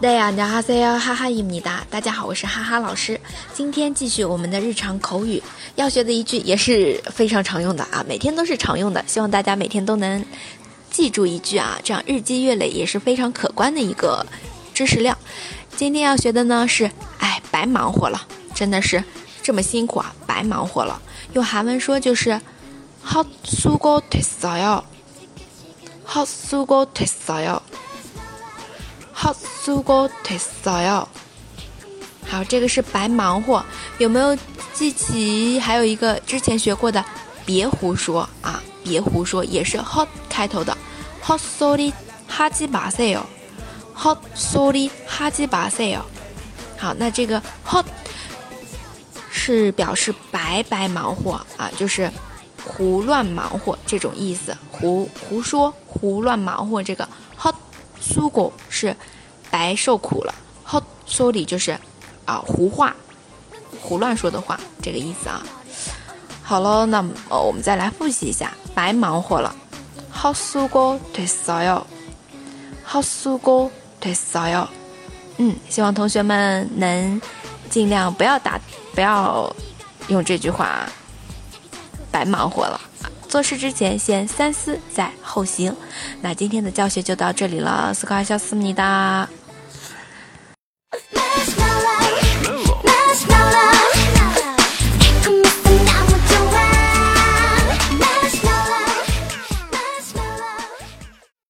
안녕하세요，哈哈伊米达。大家好，我是哈哈老师。今天继续我们的日常口语，要学的一句也是非常常用的啊，每天都是常用的。希望大家每天都能记住一句啊，这样日积月累也是非常可观的一个知识量。今天要学的呢是，哎，白忙活了，真的是这么辛苦啊，白忙活了。用韩文说就是헛수고됐어 요， 헛수고됐어 요。 好，苏过退扫药。好，这个是白忙活，有没有记起？还有一个之前学过的，别胡说啊，别胡说，也是 hot 开头的。hot sorry 哈基巴塞哟，hot sorry 哈基巴塞哟。好，那这个 hot 是表示白白忙活啊，就是胡乱忙活这种意思，胡胡说，胡乱忙活这个 hot。苏果是白受苦了，好说理就是啊胡话，胡乱说的话这个意思啊。好了，那么我们再来复习一下，白忙活了，好苏果对骚哟，好苏果对骚哟。嗯，希望同学们能尽量不要打，不要用这句话，白忙活了。做事之前先三思再后行，那今天的教学就到这里了，斯卡小思密达。